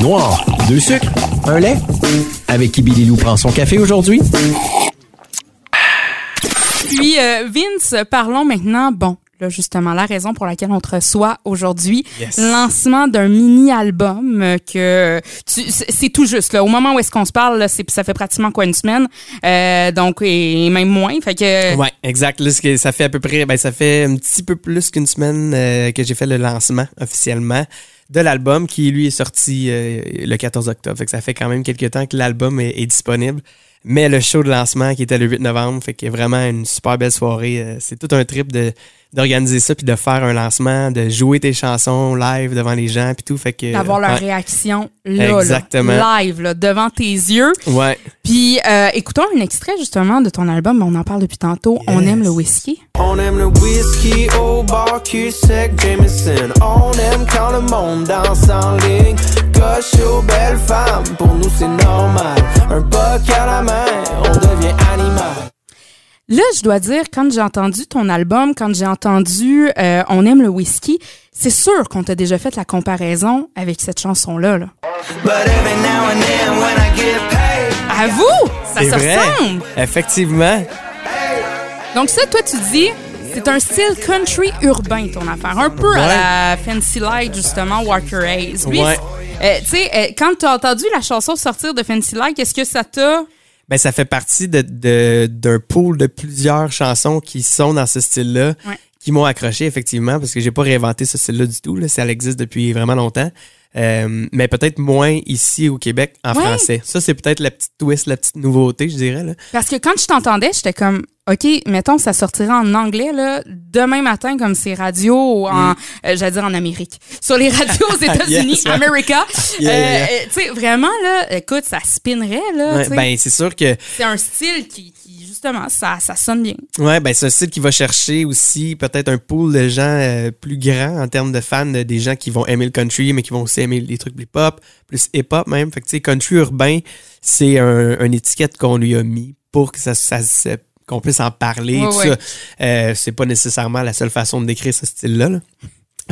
Noir, deux sucres, un lait. Avec qui Billy Lou prend son café aujourd'hui? Puis, euh, Vince, parlons maintenant, bon, là, justement, la raison pour laquelle on te reçoit aujourd'hui, Yes. lancement d'un mini-album euh, que c'est tout juste, là. Au moment où est-ce qu'on se parle, là, ça fait pratiquement quoi, une semaine? Euh, donc, et même moins. Fait que, Ouais, exact. Là, ça fait à peu près, ben, ça fait un petit peu plus qu'une semaine euh, que j'ai fait le lancement officiellement de l'album qui, lui, est sorti euh, le 14 octobre. Fait que ça fait quand même quelques temps que l'album est, est disponible. Mais le show de lancement qui était le 8 novembre, fait que vraiment une super belle soirée. Euh, C'est tout un trip de d'organiser ça puis de faire un lancement, de jouer tes chansons live devant les gens puis tout. Fait que d'avoir leur ouais. réaction là, Exactement. là, live, là, devant tes yeux. Ouais. Puis, euh, écoutons un extrait, justement, de ton album. On en parle depuis tantôt. On aime le whisky. On aime le whisky au bar, sec, Jameson. On aime quand le monde danse en ligne. Coche aux belles femmes, pour nous c'est normal. Un boc à la main, on devient animal. Là, je dois dire, quand j'ai entendu ton album, quand j'ai entendu euh, On aime le whisky, c'est sûr qu'on t'a déjà fait la comparaison avec cette chanson-là. Là. But every now and then when I get paid, À vous! Ça se vrai. ressemble! Effectivement. Donc ça, toi, tu dis, c'est un style country urbain, ton affaire. Un peu à la Fancy Light, justement, Walker Hayes. Lui, Ouais. euh, tu sais, euh, quand tu as entendu la chanson sortir de Fancy Light, qu'est-ce que ça t'a... Ben, ça fait partie de, de- d'un pool de plusieurs chansons qui sont dans ce style-là, Ouais. qui m'ont accroché, effectivement, parce que j'ai pas réinventé ce style-là du tout. Là. Ça existe depuis vraiment longtemps. Euh, mais peut-être moins ici au Québec en Ouais. français. Ça, c'est peut-être la petite twist, la petite nouveauté, je dirais. Là. Parce que quand je t'entendais, j'étais comme, OK, mettons, ça sortira en anglais, là, demain matin, comme c'est radio en, euh, j'allais dire en Amérique. Sur les radios aux États-Unis, Mm. Yes. America. Yeah, Euh, yeah, yeah. euh, tu sais, vraiment, là, écoute, ça spinnerait, là. Ouais, ben, c'est sûr que c'est un style qui, qui, justement, ça, ça sonne bien. Ouais, ben c'est un style qui va chercher aussi peut-être un pool de gens euh, plus grands en termes de fans, de- des gens qui vont aimer le country, mais qui vont aussi aimer les trucs plus pop, plus hip-hop même. Fait que tu sais, country urbain, c'est un, une étiquette qu'on lui a mis pour que ça, ça se- qu'on puisse en parler. Ouais, tout ouais. ça. Euh, c'est pas nécessairement la seule façon de décrire ce style-là. là.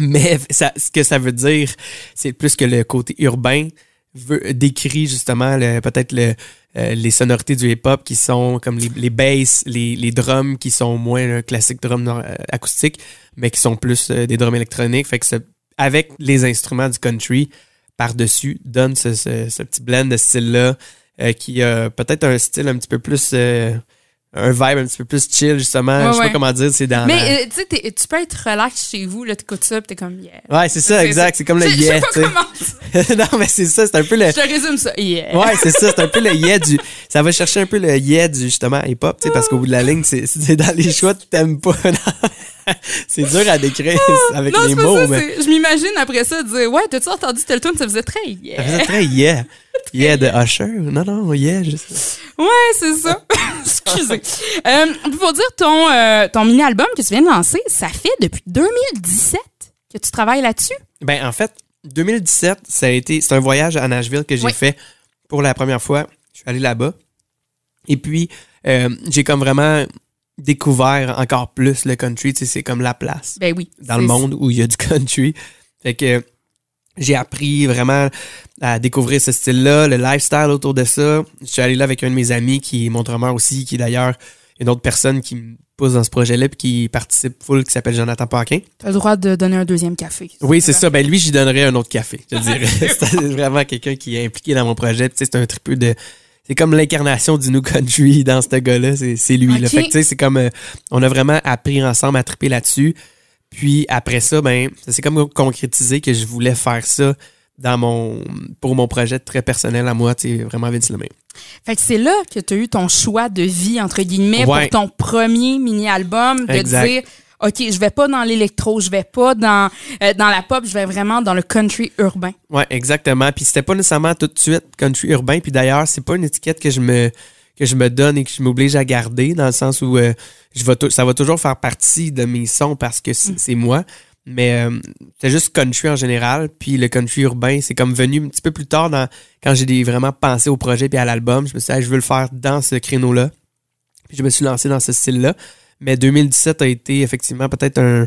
Mais ça, ce que ça veut dire, c'est plus que le côté urbain veut, décrit justement le- peut-être le, euh, les sonorités du hip-hop qui sont comme les, basses, les, les drums qui sont moins un classique drum euh, acoustique, mais qui sont plus euh, des drums électroniques. Fait que avec les instruments du country par-dessus, donne ce, petit blend de style-là qui a peut-être un style un petit peu plus. Un vibe un petit peu plus chill, justement. Ouais, Je sais ouais. pas comment dire, c'est dans la- Mais, euh, tu sais, tu peux être relax chez vous, là, t'écoutes ça, pis t'es comme, yeah. Ouais, c'est ça, exact. C'est comme le Je- Je sais yeah, pas comment. non, mais c'est ça, c'est un peu le. Je te résume ça, yeah. Ouais, c'est ça, c'est un peu le yeah du. Ça va chercher un peu le yeah du justement hip-hop, tu sais, parce qu'au bout de la ligne, c'est dans les choix que t'aimes pas. c'est dur à décrire avec Non, les mots, ça. mais. Je m'imagine après ça dire, ouais, t'as-tu entendu tel tune? Ça faisait très yeah. Ça faisait très yeah. Yeah de Usher? Non, non, yeah, juste. Ouais, c'est ça. Excusez. Euh, pour dire, ton, euh, ton mini-album que tu viens de lancer, ça fait depuis 2017 que tu travailles là-dessus? Ben, en fait, 2017, ça a été. C'est un voyage à Nashville que j'ai Oui. fait pour la première fois. Je suis allé là-bas. Et puis, euh, j'ai comme vraiment découvert encore plus le country. Tu sais, c'est comme la place. Ben oui. dans le monde où il y a du country. Fait que j'ai appris vraiment à découvrir ce style-là, le lifestyle autour de ça. Je suis allé là avec un de mes amis qui est mon drummer aussi, qui est d'ailleurs une autre personne qui me pousse dans ce projet-là puis qui participe full, qui s'appelle Jonathan Paquin. T'as le droit de donner un deuxième café. Oui, c'est ça. Ben lui, j'y donnerais un autre café, je dirais. c'est vraiment quelqu'un qui est impliqué dans mon projet. Tu sais, c'est un tripeux de... C'est comme l'incarnation du New Country dans ce gars-là. C'est, c'est lui. Là. Fait que, c'est comme... euh, on a vraiment appris ensemble à triper là-dessus. Puis après ça, ben, ça s'est comme concrétisé que je voulais faire ça dans mon pour mon projet très personnel à moi, sais, vraiment Vince Lemay. Fait que c'est là que tu as eu ton choix de vie, entre guillemets, Ouais. pour ton premier mini-album, de Exact. dire, OK, je vais pas dans l'électro, je vais pas dans, euh, dans la pop, je vais vraiment dans le country urbain. Ouais, exactement. Puis c'était pas nécessairement tout de suite country urbain. Puis d'ailleurs, c'est pas une étiquette que je me que je me donne et que je m'oblige à garder dans le sens où euh, je vais ça va toujours faire partie de mes sons parce que c'est c'est moi. Mais euh, c'est juste country en général. Puis le country urbain, c'est comme venu un petit peu plus tard dans, quand j'ai vraiment pensé au projet puis à l'album. Je me suis dit, Hey, je veux le faire dans ce créneau-là. Puis je me suis lancé dans ce style-là. Mais 2017 a été effectivement peut-être un-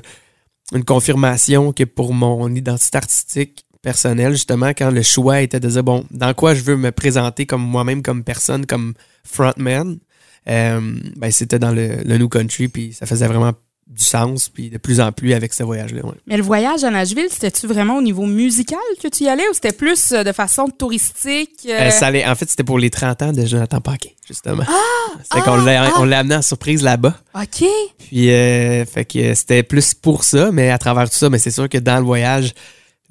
une confirmation que pour mon identité artistique personnelle, justement, quand le choix était de dire, bon, dans quoi je veux me présenter comme moi-même, comme personne, comme frontman, euh, ben, c'était dans le, le New Country, puis ça faisait vraiment du sens, puis de plus en plus avec ce voyage-là. ouais. Mais le voyage à Nashville, c'était-tu vraiment au niveau musical que tu y allais ou c'était plus euh, de façon touristique? euh? Euh, ça allait- en fait, c'était pour les 30 ans de Jonathan Paquet, justement. c'est qu'on l'a on l'a amené en surprise là-bas. OK. Puis, euh, fait que c'était plus pour ça, mais à travers tout ça, mais c'est sûr que dans le voyage,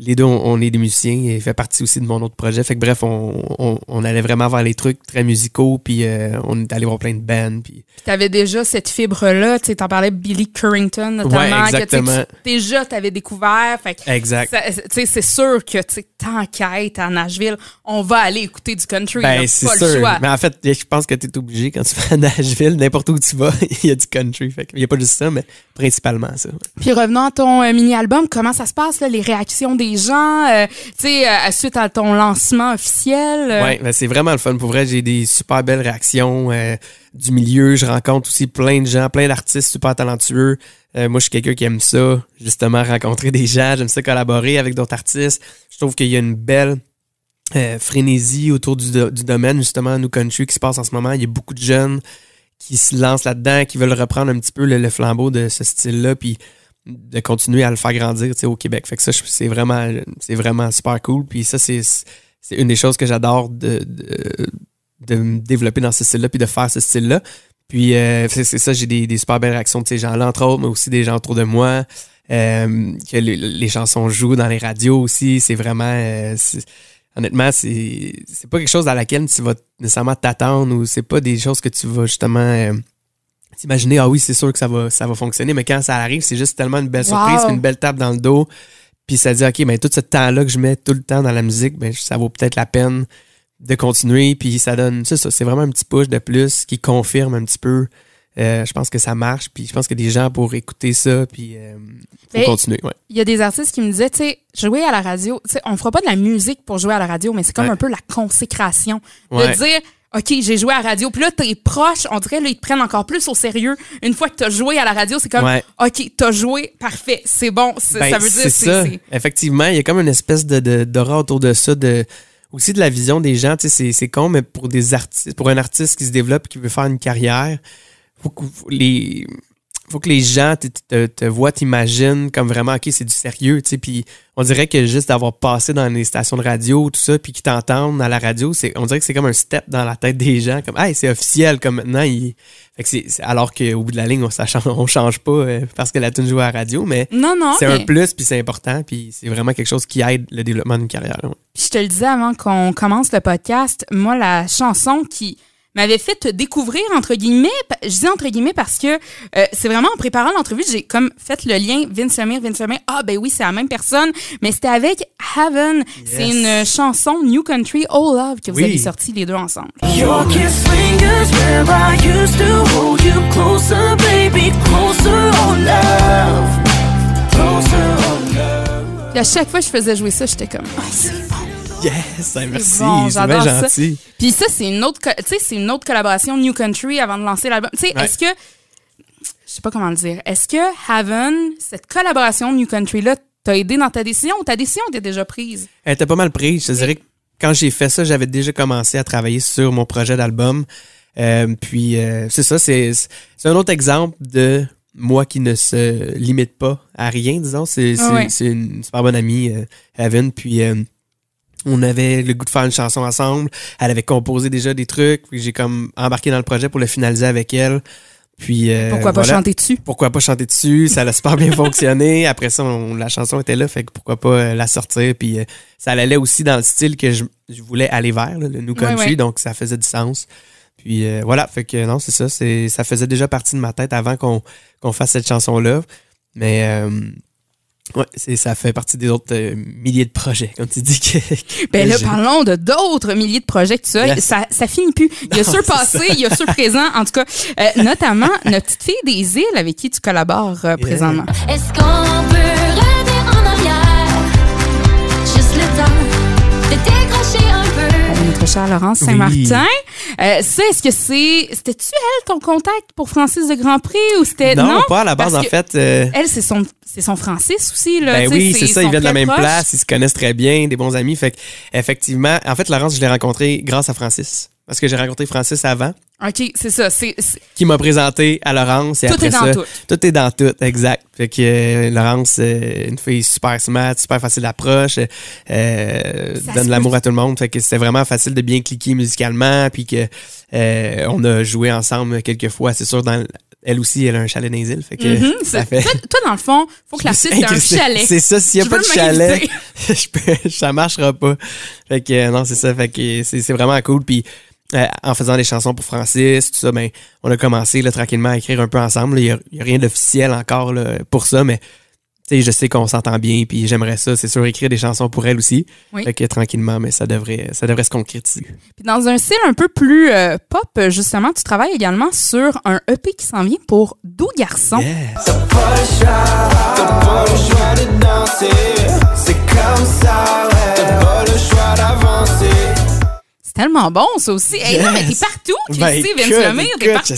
les deux, on, on est des musiciens et il fait partie aussi de mon autre projet. Fait que bref, on, on, on allait vraiment vers les trucs très musicaux, puis euh, on est allé voir plein de bands, puis Tu avais déjà cette fibre-là. Tu sais, t'en parlais de Billy Currington, notamment. Ouais, que, tu sais, exactement. déjà, tu avais découvert. Fait que, exact. ça- tu sais, c'est sûr que, tu sais, tant qu'à être à Nashville, on va aller écouter du country. Ben, c'est pas sûr. le choix. Mais en fait, je pense que tu es obligé quand tu vas à Nashville, n'importe où tu vas, il y a du country. Fait qu'il y a pas juste ça, mais principalement ça. Puis revenons à ton euh, mini-album, comment ça se passe, là, les réactions des gens, euh, tu sais, euh, suite à ton lancement officiel? euh, Ouais, ben, c'est vraiment le fun. Pour vrai, j'ai des super belles réactions euh, du milieu. Je rencontre aussi plein de gens, plein d'artistes super talentueux. Moi, je suis quelqu'un qui aime ça, justement, rencontrer des gens. J'aime ça collaborer avec d'autres artistes. Je trouve qu'il y a une belle frénésie autour du domaine, justement, New Country, qui se passe en ce moment. Il y a beaucoup de jeunes qui se lancent là-dedans, qui veulent reprendre un petit peu le, le flambeau de ce style-là, puis de continuer à le faire grandir au Québec. Fait que ça, c'est vraiment, c'est vraiment super cool. Puis ça, c'est c'est une des choses que j'adore de, de, de me développer dans ce style-là puis de faire ce style-là. Puis euh, c'est ça, j'ai des, des super belles réactions de ces gens-là, entre autres, mais aussi des gens autour de moi. Euh, que les, les chansons jouent dans les radios aussi. C'est vraiment. euh, honnêtement, c'est c'est pas quelque chose dans laquelle tu vas nécessairement t'attendre ou c'est pas des choses que tu vas justement. T'imaginer, ah oui, c'est sûr que ça va, ça va fonctionner, mais quand ça arrive, c'est juste tellement une belle surprise, Wow. une belle tape dans le dos. Puis ça dit, OK, ben tout ce temps-là que je mets tout le temps dans la musique, ben ça vaut peut-être la peine de continuer. Puis ça donne, c'est ça, c'est vraiment un petit push de plus qui confirme un petit peu. Euh, je pense que ça marche. Puis je pense que des gens pour écouter ça, puis euh, Mais- continuer. Ouais. Il y a des artistes qui me disaient, tu sais, jouer à la radio, tu sais, on fera pas de la musique pour jouer à la radio, mais c'est comme Ouais. un peu la consécration. Ouais. De dire, OK, j'ai joué à la radio. Puis là, tes proches, on dirait, là, ils te prennent encore plus au sérieux. Une fois que tu as joué à la radio, c'est comme, Ouais. OK, t'as joué, parfait, c'est bon. Ben, ça veut dire, ça. Effectivement, il y a comme une espèce de, d'aura autour de ça, de aussi de la vision des gens. Tu sais, c'est, con, mais pour des artistes, pour un artiste qui se développe, qui veut faire une carrière, faut que les faut que les gens te, te, te voient, t'imaginent comme vraiment, OK, c'est du sérieux, tu sais, puis on dirait que juste d'avoir passé dans les stations de radio, tout ça, puis qu'ils t'entendent à la radio, c'est, on dirait que c'est comme un step dans la tête des gens, comme, hey, c'est officiel, comme maintenant, il... fait que c'est, alors qu'au bout de la ligne, on, ça change, on change pas euh, parce que la tune joue à la radio, mais Non, non. c'est mais- un plus, puis c'est important, puis c'est vraiment quelque chose qui aide le développement d'une carrière. ouais. Puis je te le disais avant qu'on commence le podcast, moi, la chanson qui m'avait fait te découvrir, entre guillemets, je dis entre guillemets parce que euh, c'est vraiment en préparant l'entrevue, j'ai comme fait le lien Vince Lemire, Vince Lemire, ah ben oui, c'est la même personne, mais c'était avec Heaven. C'est une chanson New Country, All Love que vous Oui. avez sorti les deux ensemble. Your kiss lingers where I used to hold you closer, baby, closer, oh love, closer, oh love. À chaque fois que je faisais jouer ça, j'étais comme, bon. Yes, ben, merci, bon, c'est bien j'adore ça. Puis ça, c'est une autre, co- tu sais, c'est une autre collaboration New Country avant de lancer l'album. Tu sais, Ouais. est-ce que, je sais pas comment le dire, est-ce que Haven, cette collaboration New Country là, t'a aidé dans ta décision ou ta décision était déjà prise? Elle était pas mal prise. Je te dirais que quand j'ai fait ça, j'avais déjà commencé à travailler sur mon projet d'album. Euh, puis euh, c'est ça, c'est c'est un autre exemple de moi qui ne se limite pas à rien, disons. C'est c'est- Ouais. c'est une super bonne amie, euh, Evan. Puis euh, on avait le goût de faire une chanson ensemble. Elle avait composé déjà des trucs. Puis j'ai comme embarqué dans le projet pour le finaliser avec elle. Puis euh, Pourquoi pas chanter dessus? pourquoi pas chanter dessus? Ça a super bien fonctionné. Après ça on- la chanson était là fait que pourquoi pas euh, la sortir. Puis euh, ça allait aussi dans le style que je, je voulais aller vers là, le new country. donc ça faisait du sens. Puis euh, voilà. Fait que non c'est ça. C'est ça faisait déjà partie de ma tête avant qu'on qu'on fasse cette chanson là mais ouais c'est ça fait partie des autres euh, milliers de projets comme tu dis que, Ben là, parlons de d'autres milliers de projets que tu as. Yes. Ça, ça finit plus. Il y a Non, passés, ça. il y a ceux présents. En tout cas, euh, notamment notre petite fille des îles avec qui tu collabores euh, présentement. Est-ce qu'on peut revenir en arrière? Juste le temps de décrocher un peu. Notre chère Laurence Saint-Martin. Euh, ça, est-ce que c'est. C'était-tu elle ton contact pour Francis de Grand Prix ou c'était. non, pas à la base, en fait. euh, Elle, c'est son, c'est son Francis aussi, là. Ben oui, c'est ça, ils viennent de la même place, ils se connaissent très bien, des bons amis. Fait que, effectivement, en fait, Laurence, je l'ai rencontré grâce à Francis. Parce que j'ai rencontré Francis avant, OK, c'est ça. Qui m'a présenté à Laurence. Et Tout après est dans ça, tout. Tout est dans tout, exact. Fait que euh, Laurence, euh, une fille super smart, super facile d'approche, euh, donne se l'amour à tout le monde. Fait que c'était vraiment facile de bien cliquer musicalement, puis que on a joué ensemble quelques fois. C'est sûr, dans, elle aussi, elle a un chalet dans les îles. Fait que Mhm, ça fait... toi, toi, dans le fond, faut que l'artiste ait un chalet. C'est ça, s'il n'y a Je pas de chalet, je peux- ça marchera pas. Fait que non, c'est ça. Fait que c'est c'est vraiment cool. Puis euh, en faisant des chansons pour Francis, tout ça, ben, on a commencé là, tranquillement à écrire un peu ensemble. Il n'y a, il y a rien d'officiel encore là, pour ça, mais je sais qu'on s'entend bien, puis j'aimerais ça, c'est sûr, écrire des chansons pour elle aussi. Oui. Fait que tranquillement, mais ça devrait, ça devrait se concrétiser. Puis dans un style un peu plus euh, pop, justement, tu travailles également sur un EP qui s'en vient pour Doux Garçon. Yeah. T'as pas le choix, t'as pas le choix de danser. C'est comme ça, ouais. T'as pas le choix d'avancer. C'est tellement bon, ça aussi. Hey, non, mais t'es partout, Ben, Christy, Vince Lemire, t'es partout.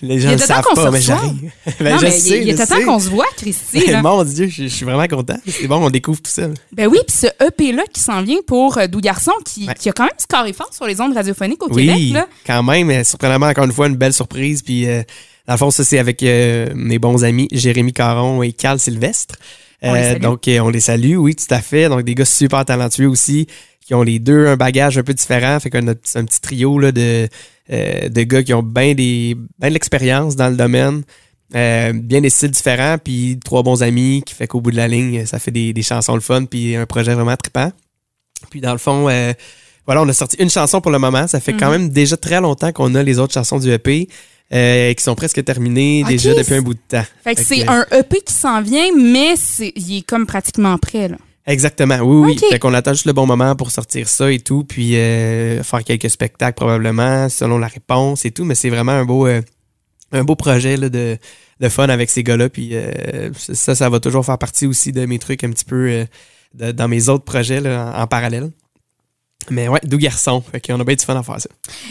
je- Les Il gens y a ne savent qu'on pas, mais j'arrive. Ben, non, je mais sais, il était temps sais. qu'on se voit, Christy. Là. mon Dieu, je, je suis vraiment content. C'est bon, on découvre tout ça. Ben oui, puis ce EP-là qui s'en vient pour euh, Doux Garçon, qui, Ouais. qui a quand même scoré fort sur les ondes radiophoniques au Oui, Québec. Là. quand même. euh, Surprenamment, encore une fois, une belle surprise. Puis, euh, dans le fond, ça, c'est avec euh, mes bons amis Jérémy Caron et Carl Sylvestre. On Euh, donc, on les salue, oui, tout à fait. Donc, des gars super talentueux aussi, qui ont les deux un bagage un peu différent. Fait qu'on a un petit trio là, de, euh, de gars qui ont bien des ben de l'expérience dans le domaine. Euh, bien des styles différents, puis trois bons amis qui fait qu'au bout de la ligne, ça fait des, des chansons le fun, puis un projet vraiment trippant. Puis dans le fond, euh, voilà, on a sorti une chanson pour le moment. Ça fait quand Mhm. même déjà très longtemps qu'on a les autres chansons du EP euh, qui sont presque terminées déjà depuis un bout de temps. Fait que Fait c'est un EP qui s'en vient, mais c'est, il est comme pratiquement prêt. Là. Exactement, oui, oui. Fait qu'on attend juste le bon moment pour sortir ça et tout, puis euh, faire quelques spectacles probablement, selon la réponse et tout. Mais c'est vraiment un beau, euh, un beau projet là, de, de fun avec ces gars-là. Puis euh, ça, ça va toujours faire partie aussi de mes trucs un petit peu euh, de- dans mes autres projets là, en, en parallèle. Mais ouais, doux garçon. Fait qu'on a bien du fun à faire ça.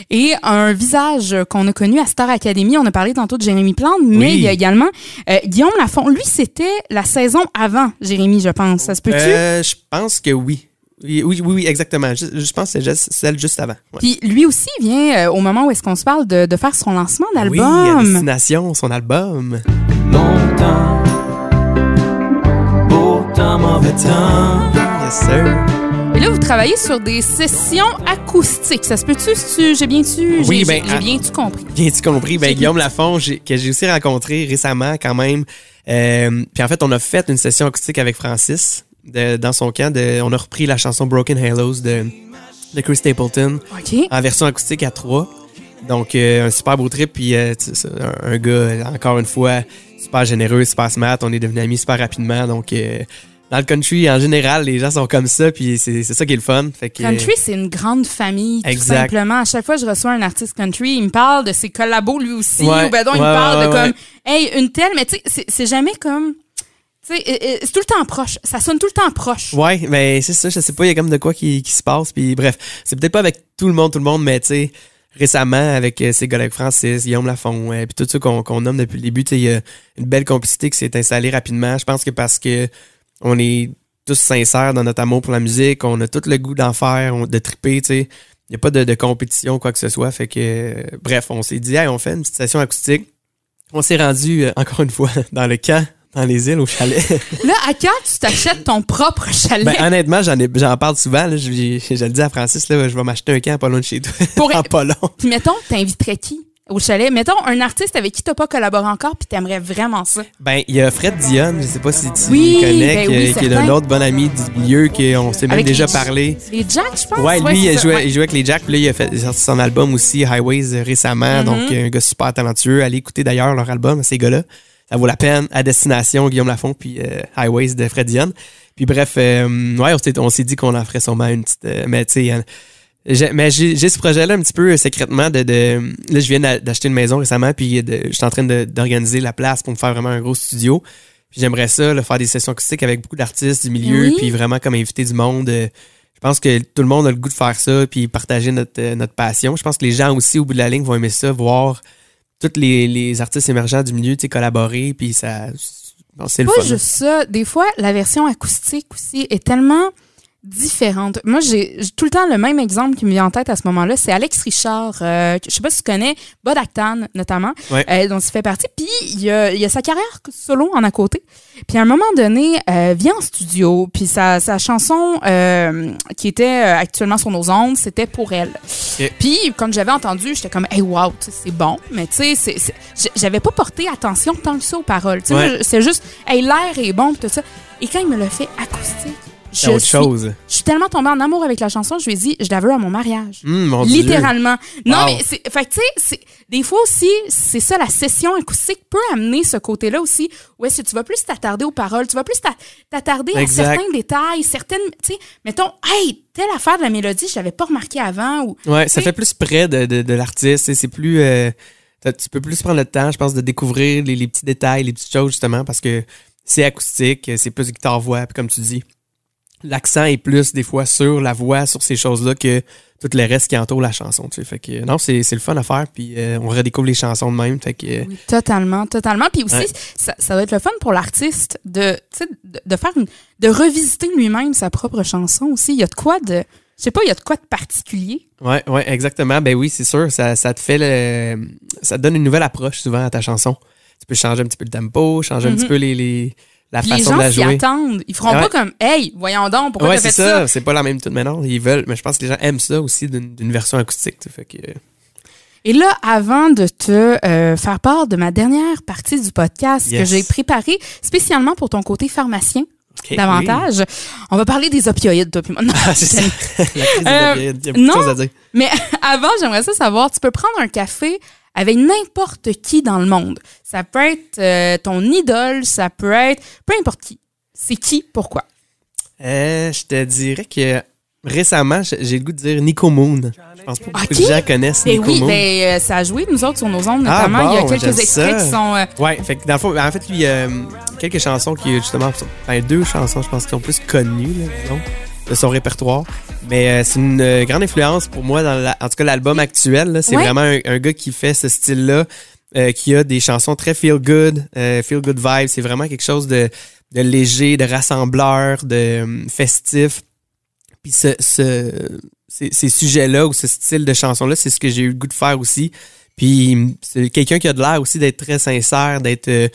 Et un visage qu'on a connu à Star Academy, on a parlé tantôt de Jérémy Plante, mais Oui. il y a également euh, Guillaume Lafont. Lui, c'était la saison avant Jérémy, je pense. Ça se peut-tu? Euh, je pense que oui. Oui, oui, oui, oui, exactement. Je, je pense que c'est juste celle juste avant. Ouais. Puis lui aussi vient euh, au moment où est-ce qu'on se parle de, de faire son lancement Oui, à d'album. Destination, son album. Longtemps, beau temps, mauvais temps. Yes, sir. Et là, vous travaillez sur des sessions acoustiques. Ça se peut-tu? si tu- J'ai bien-tu Oui, ben, j'ai à- bien-tu compris? Bien-tu compris? Ben, Guillaume Lafont, que j'ai aussi rencontré récemment quand même. Euh, puis en fait, on a fait une session acoustique avec Francis de- dans son camp. De, on a repris la chanson Broken Halos de, de Chris Stapleton OK. en version acoustique à trois. Donc, euh, un super beau trip. Puis euh, un, un gars, encore une fois, super généreux, super smart. On est devenus amis super rapidement. Donc, dans le country, en général, les gens sont comme ça. Puis c'est c'est ça qui est le fun. Fait que, Country, c'est une grande famille, tout Exact. simplement. À chaque fois que je reçois un artiste country, il me parle de ses collabos lui aussi. Ouais, Ou ben non, il me parle ouais, de comme, hey, une telle, mais tu sais, c'est- c'est jamais comme. Tu sais, euh, euh, c'est tout le temps proche. Ça sonne tout le temps proche. Ouais, mais c'est ça, je sais pas, il y a comme de quoi qui, qui se passe. Puis bref, c'est peut-être pas avec tout le monde, tout le monde, mais tu sais, récemment, avec euh, gars avec Francis, Guillaume Lafont, euh, puis tout ça qu'on qu'on nomme depuis le début, tu sais, il y a une belle complicité qui s'est installée rapidement. Je pense que parce que on est tous sincères dans notre amour pour la musique, on a tout le goût d'en faire, on- de triper, tu sais. Il n'y a pas de, de compétition, quoi que ce soit. Fait que, euh, bref, on s'est dit, hey, on fait une petite session acoustique. On s'est rendu, euh, encore une fois, dans le camp, dans les îles, au chalet. Là, à quand tu t'achètes ton propre chalet? Ben, honnêtement, j'en ai, j'en parle souvent. Là. Je, je, je le dis à Francis, là, je vais m'acheter un camp pas loin de chez toi. Pour- en pas long. Puis mettons, t'inviterais qui? Au chalet? Mettons un artiste avec qui t'as pas collaboré encore puis t'aimerais vraiment ça. Ben, il y a Fred Dion, je sais pas si tu Oui, connais, ben qui, oui, qui est un autre bon ami du milieu, qu'on s'est même déjà les- parlé. Les Jacks, je pense? Ouais, lui, il, jouait, ouais. il jouait avec les Jacks, puis là, il a, fait, sorti son album aussi, Highways, euh, récemment. Donc, un gars super talentueux. Allez écouter d'ailleurs leur album, ces gars-là. Ça vaut la peine. À Destination, Guillaume Lafont, puis euh, Highways de Fred Dion. Puis bref, euh, ouais, on s'est, dit qu'on en ferait sûrement une petite... euh, mais tu sais, j'ai- mais j'ai, ce projet-là un petit peu euh, secrètement de, de... Là, je viens d'a- d'acheter une maison récemment, puis de- je suis en train d'organiser la place pour me faire vraiment un gros studio. Puis j'aimerais ça, là, faire des sessions acoustiques avec beaucoup d'artistes du milieu, Oui. puis vraiment comme inviter du monde... euh, je pense que tout le monde a le goût de faire ça, puis partager notre, euh, notre passion. Je pense que les gens aussi, au bout de la ligne, vont aimer ça, voir tous les, les artistes émergents du milieu, collaborer, puis ça... c'est le Pas fun. juste ça. Des fois, la version acoustique aussi est tellement différente. Moi, j'ai tout le temps le même exemple qui me vient en tête à ce moment-là. C'est Alex Richard. euh, je sais pas si tu connais, Bod Actan notamment, Ouais. euh, dont il fait partie. Puis, il y a, il y a sa carrière solo en à côté. Puis, à un moment donné, euh, vient en studio. Puis, sa, sa chanson euh, qui était euh, actuellement sur nos ondes, c'était Pour elle. Puis, quand j'avais entendu, j'étais comme, hey, wow, c'est bon. Mais tu sais, j'avais pas porté attention tant que ça aux paroles. Ouais. c'est juste, hey, l'air est bon, tout ça. Et quand il me l'a fait acoustique, je autre suis, chose. je suis tellement tombée en amour avec la chanson, je lui ai dit, je la veux à mon mariage. Hum, mon Dieu. Littéralement. Non, Wow. mais c'est, fait que tu sais, des fois aussi, c'est ça, la session acoustique peut amener ce côté-là aussi, où est-ce que tu vas plus t'attarder aux paroles, tu vas plus t'a- t'attarder à certains détails, certaines, tu sais, mettons, hey, telle affaire de la mélodie, je l'avais pas remarqué avant, ou, Ouais, ça fait plus près de, de, de l'artiste. et C'est plus. euh, tu peux plus prendre le temps, je pense, de découvrir les, les petits détails, les petites choses, justement, parce que c'est acoustique, c'est plus guitare-voix, puis comme tu dis, l'accent est plus, des fois, sur la voix, sur ces choses-là, que tout le reste qui entoure la chanson. Tu sais. Fait que, non, c'est le fun à faire, puis euh, on redécouvre les chansons de même. Fait que, euh, Oui, totalement, totalement. Puis aussi, Ouais. ça, ça doit être le fun pour l'artiste de, de, de faire une, de revisiter lui-même sa propre chanson aussi. Il y a de quoi de, je sais pas, il y a de quoi de particulier. Ouais, ouais, exactement. Ben oui, c'est sûr. Ça, ça te fait le. Ça te donne une nouvelle approche souvent à ta chanson. Tu peux changer un petit peu le tempo, changer un Mhm. petit peu les, les- la Puis les façon gens de la s'y attendent. Ils feront Ouais. pas comme, hey, voyons donc, pourquoi ouais, t'as fait ça. ça? C'est pas la même toute mais non, ils veulent. Mais je pense que les gens aiment ça aussi d'une version acoustique. Fait que, euh, Et là, avant de te euh, faire part de ma dernière partie du podcast que j'ai préparée spécialement pour ton côté pharmacien, davantage, on va parler des opioïdes, toi puis moi. Non. Ah, c'est ça. la crise des Euh, opioïdes. Il y a beaucoup de non. choses à dire. Mais avant, j'aimerais ça savoir, tu peux prendre un café avec n'importe qui dans le monde. Ça peut être euh, ton idole, ça peut être peu importe qui. C'est qui, pourquoi? Euh, je te dirais que récemment, j'ai le goût de dire Nico Moon. Je pense pas que beaucoup Ok. de gens connaissent Ben Nico oui, Moon. ben, euh, ça a joué, nous autres, sur nos ondes, Ah, notamment. Il y a bon, quelques extraits ça. qui sont... euh, Ouais, fait que dans le fond, en fait, lui, il y a hum, quelques chansons qui, justement, enfin, deux chansons, je pense, qui sont plus connues, là, disons, de son répertoire. Mais euh, c'est une euh, grande influence pour moi, dans la- en tout cas, l'album actuel. C'est Ouais. vraiment un, un gars qui fait ce style-là, euh, qui a des chansons très feel good, euh, feel good vibe. C'est vraiment quelque chose de, de léger, de rassembleur, de festif. Puis ce, ce- ces, ces sujets-là ou ce style de chanson-là, c'est ce que j'ai eu le goût de faire aussi. Puis c'est quelqu'un qui a de l'air aussi d'être très sincère, d'être. je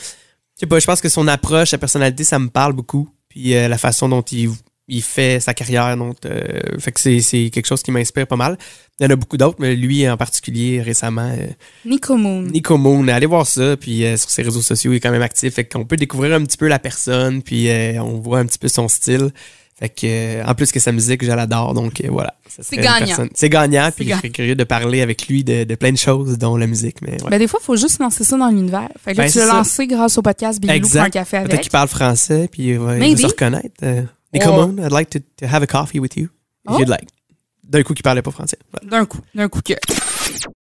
sais pas, je pense que son approche, sa personnalité, ça me parle beaucoup. Puis la façon dont il, il fait sa carrière, donc, euh, fait que c'est, c'est quelque chose qui m'inspire pas mal. Il y en a beaucoup d'autres, mais lui en particulier récemment, euh, Nico Moon. Nico Moon, allez voir ça. Puis euh, sur ses réseaux sociaux, il est quand même actif. Fait qu'on peut découvrir un petit peu la personne, puis euh, on voit un petit peu son style. Fait que, en plus que sa musique, je l'adore. Donc voilà. C'est gagnant. C'est gagnant. Puis gagnant. je serais curieux de parler avec lui de, de plein de choses, dont la musique. Mais ouais. Ben, des fois, il faut juste lancer ça dans l'univers. Fait que là, Ben, tu l'as lancé grâce au podcast Billy un café Peut-être avec. qu'il parle français, puis il va se reconnaître. Nico. Moon, I'd like to, to have a coffee with you. If Oh. you'd like. D'un coup, qui parlait pas français. Voilà. D'un coup, d'un coup que.